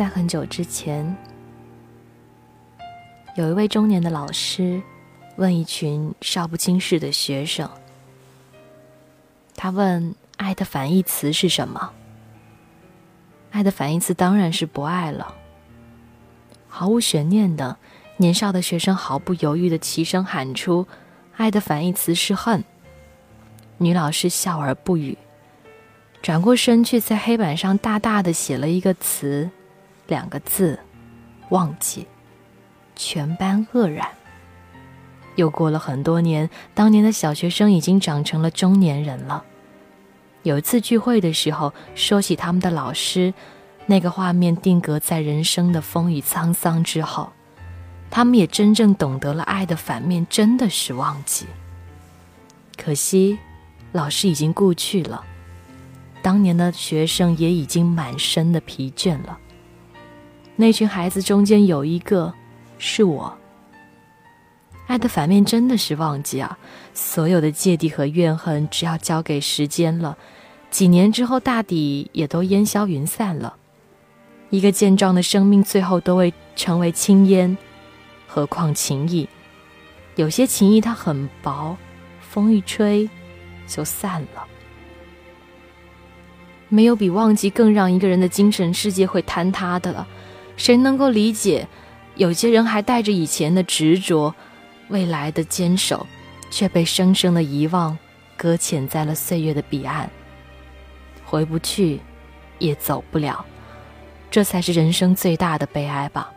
在很久之前，有一位中年的老师问一群少不经事的学生：“他问爱的反义词是什么？爱的反义词当然是不爱了。”毫无悬念的，年少的学生毫不犹豫的齐声喊出：“爱的反义词是恨。”女老师笑而不语，转过身去，在黑板上大大的写了一个词。两个字，忘记。全班愕然。又过了很多年，当年的小学生已经长成了中年人了。有一次聚会的时候，说起他们的老师，那个画面定格在人生的风雨沧桑之后，他们也真正懂得了爱的反面，真的是忘记。可惜，老师已经故去了，当年的学生也已经满身的疲倦了。那群孩子中间有一个是我。爱的反面真的是忘记啊！所有的芥蒂和怨恨，只要交给时间了，几年之后大抵也都烟消云散了。一个健壮的生命最后都会成为青烟，何况情谊？有些情谊它很薄，风一吹就散了。没有比忘记更让一个人的精神世界会坍塌的了。谁能够理解，有些人还带着以前的执着，未来的坚守，却被生生的遗忘，搁浅在了岁月的彼岸，回不去，也走不了，这才是人生最大的悲哀吧。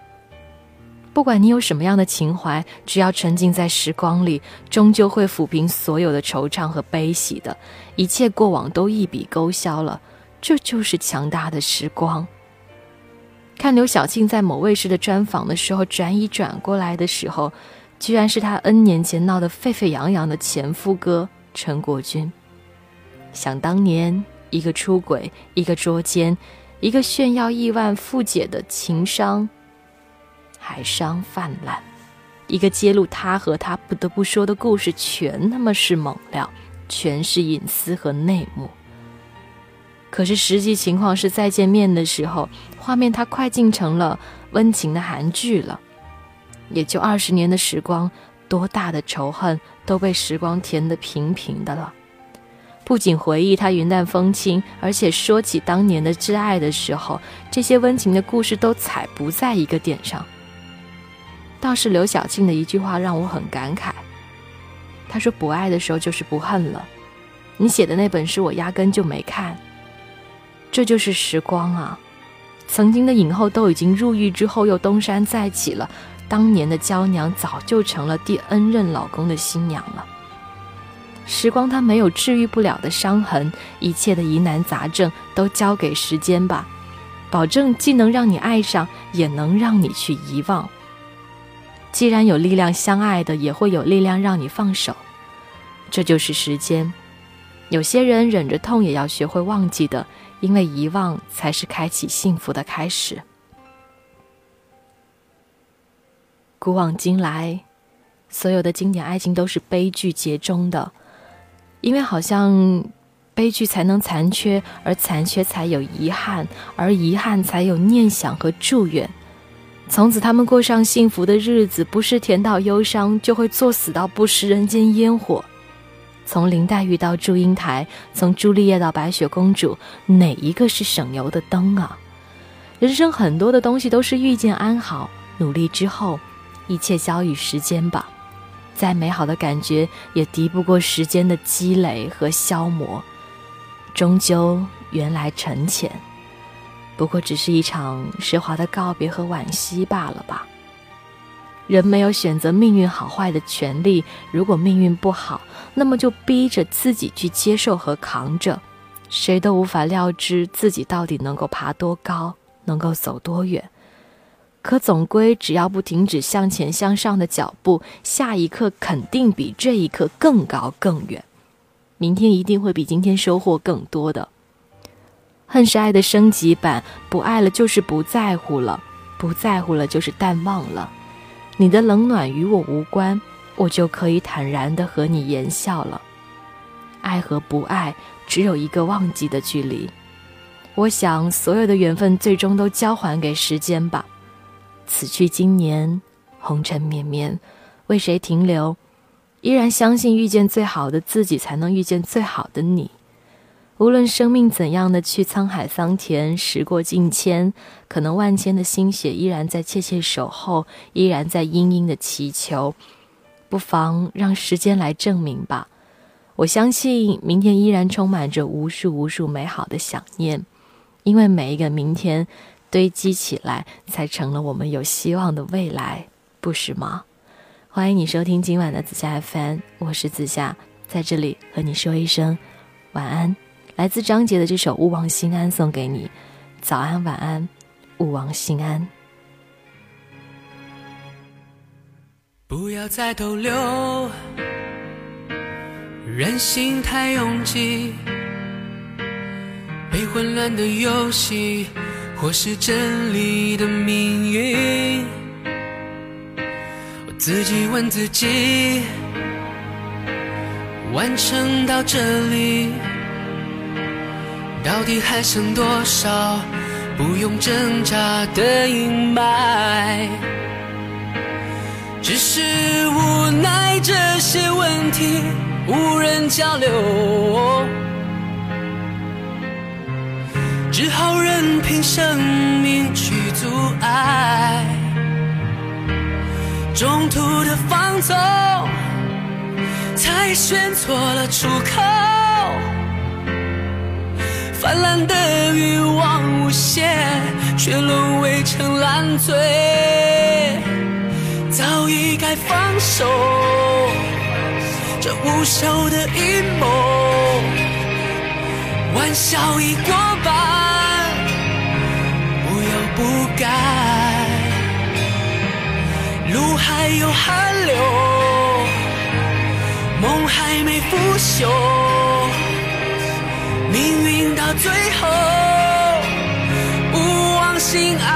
不管你有什么样的情怀，只要沉浸在时光里，终究会抚平所有的惆怅和悲喜的，一切过往都一笔勾销了，这就是强大的时光。看刘晓庆在某卫视的专访的时候，转椅转过来的时候，居然是他 N 年前闹得沸沸扬扬的前夫哥陈国军。想当年，一个出轨，一个捉奸，一个炫耀亿万富姐的情商，海商泛滥，一个揭露他和他不得不说的故事，全他妈是猛料，全是隐私和内幕。可是实际情况是再见面的时候，画面它快进成了温情的韩剧了。也就二十年的时光，多大的仇恨都被时光填得平平的了。不仅回忆他云淡风轻，而且说起当年的挚爱的时候，这些温情的故事都踩不在一个点上。倒是刘晓庆的一句话让我很感慨，他说：“不爱的时候就是不恨了。”你写的那本书我压根就没看。这就是时光啊！曾经的影后都已经入狱之后又东山再起了，当年的娇娘早就成了第 N 任老公的新娘了。时光它没有治愈不了的伤痕，一切的疑难杂症都交给时间吧，保证既能让你爱上，也能让你去遗忘。既然有力量相爱的，也会有力量让你放手。这就是时间。有些人忍着痛也要学会忘记的。因为遗忘才是开启幸福的开始。古往今来，所有的经典爱情都是悲剧结终的，因为好像悲剧才能残缺，而残缺才有遗憾，而遗憾才有念想和祝愿。从此，他们过上幸福的日子，不是甜到忧伤，就会作死到不食人间烟火。从林黛玉到祝英台，从朱丽叶到白雪公主，哪一个是省油的灯啊？人生很多的东西都是遇见安好，努力之后，一切交与时间吧。再美好的感觉，也敌不过时间的积累和消磨，终究缘来沉浅，不过只是一场奢华的告别和惋惜罢了吧。人没有选择命运好坏的权利，如果命运不好，那么就逼着自己去接受和扛着。谁都无法料知自己到底能够爬多高，能够走多远。可总归，只要不停止向前向上的脚步，下一刻肯定比这一刻更高更远。明天一定会比今天收获更多的。恨是爱的升级版，不爱了就是不在乎了，不在乎了就是淡忘了。你的冷暖与我无关，我就可以坦然的和你言笑了。爱和不爱，只有一个忘记的距离。我想，所有的缘分最终都交还给时间吧。此去经年，红尘绵绵，为谁停留？依然相信遇见最好的自己，才能遇见最好的你。无论生命怎样的去沧海桑田，时过境迁，可能万千的心血依然在切切守候，依然在殷殷的祈求。不妨让时间来证明吧。我相信明天依然充满着无数无数美好的想念，因为每一个明天堆积起来，才成了我们有希望的未来，不是吗？欢迎你收听今晚的紫霞 FM，我是紫霞，在这里和你说一声晚安。来自张杰的这首《勿忘心安》送给你，早安晚安，勿忘心安。不要再逗留。人心太拥挤，被混乱的游戏，或是真理的命运。我自己问自己，完成到这里，到底还剩多少不用挣扎的阴霾？只是无奈这些问题。无人交流，只好任凭生命去阻碍。中途的放纵，才选错了出口。泛滥的欲望无限，却沦为成烂醉。早已该放手。这无休的阴谋，玩笑已过半，不要不改，路还有汗流，梦还没腐朽，最后，不忘心安。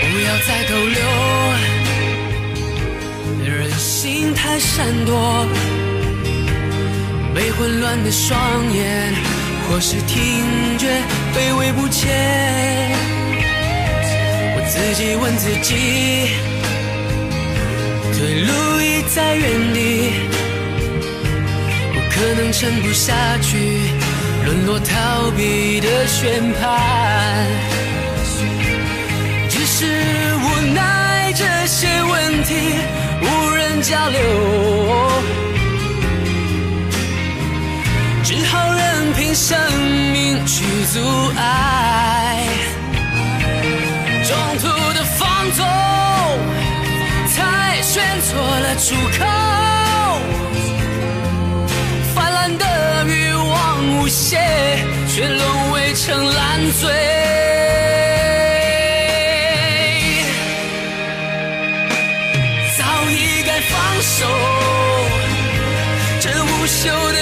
不要再逗留，人心太闪躲，被混乱的双眼，或是听觉卑微不前。我自己问自己，退路已在原地，我可能撑不下去，沦落逃避的宣判。只是无奈，这些问题无人交流，只好任凭生命去阻碍。说了出口。泛滥的欲望无邪，却沦为成烂醉。早已该放手，这无休的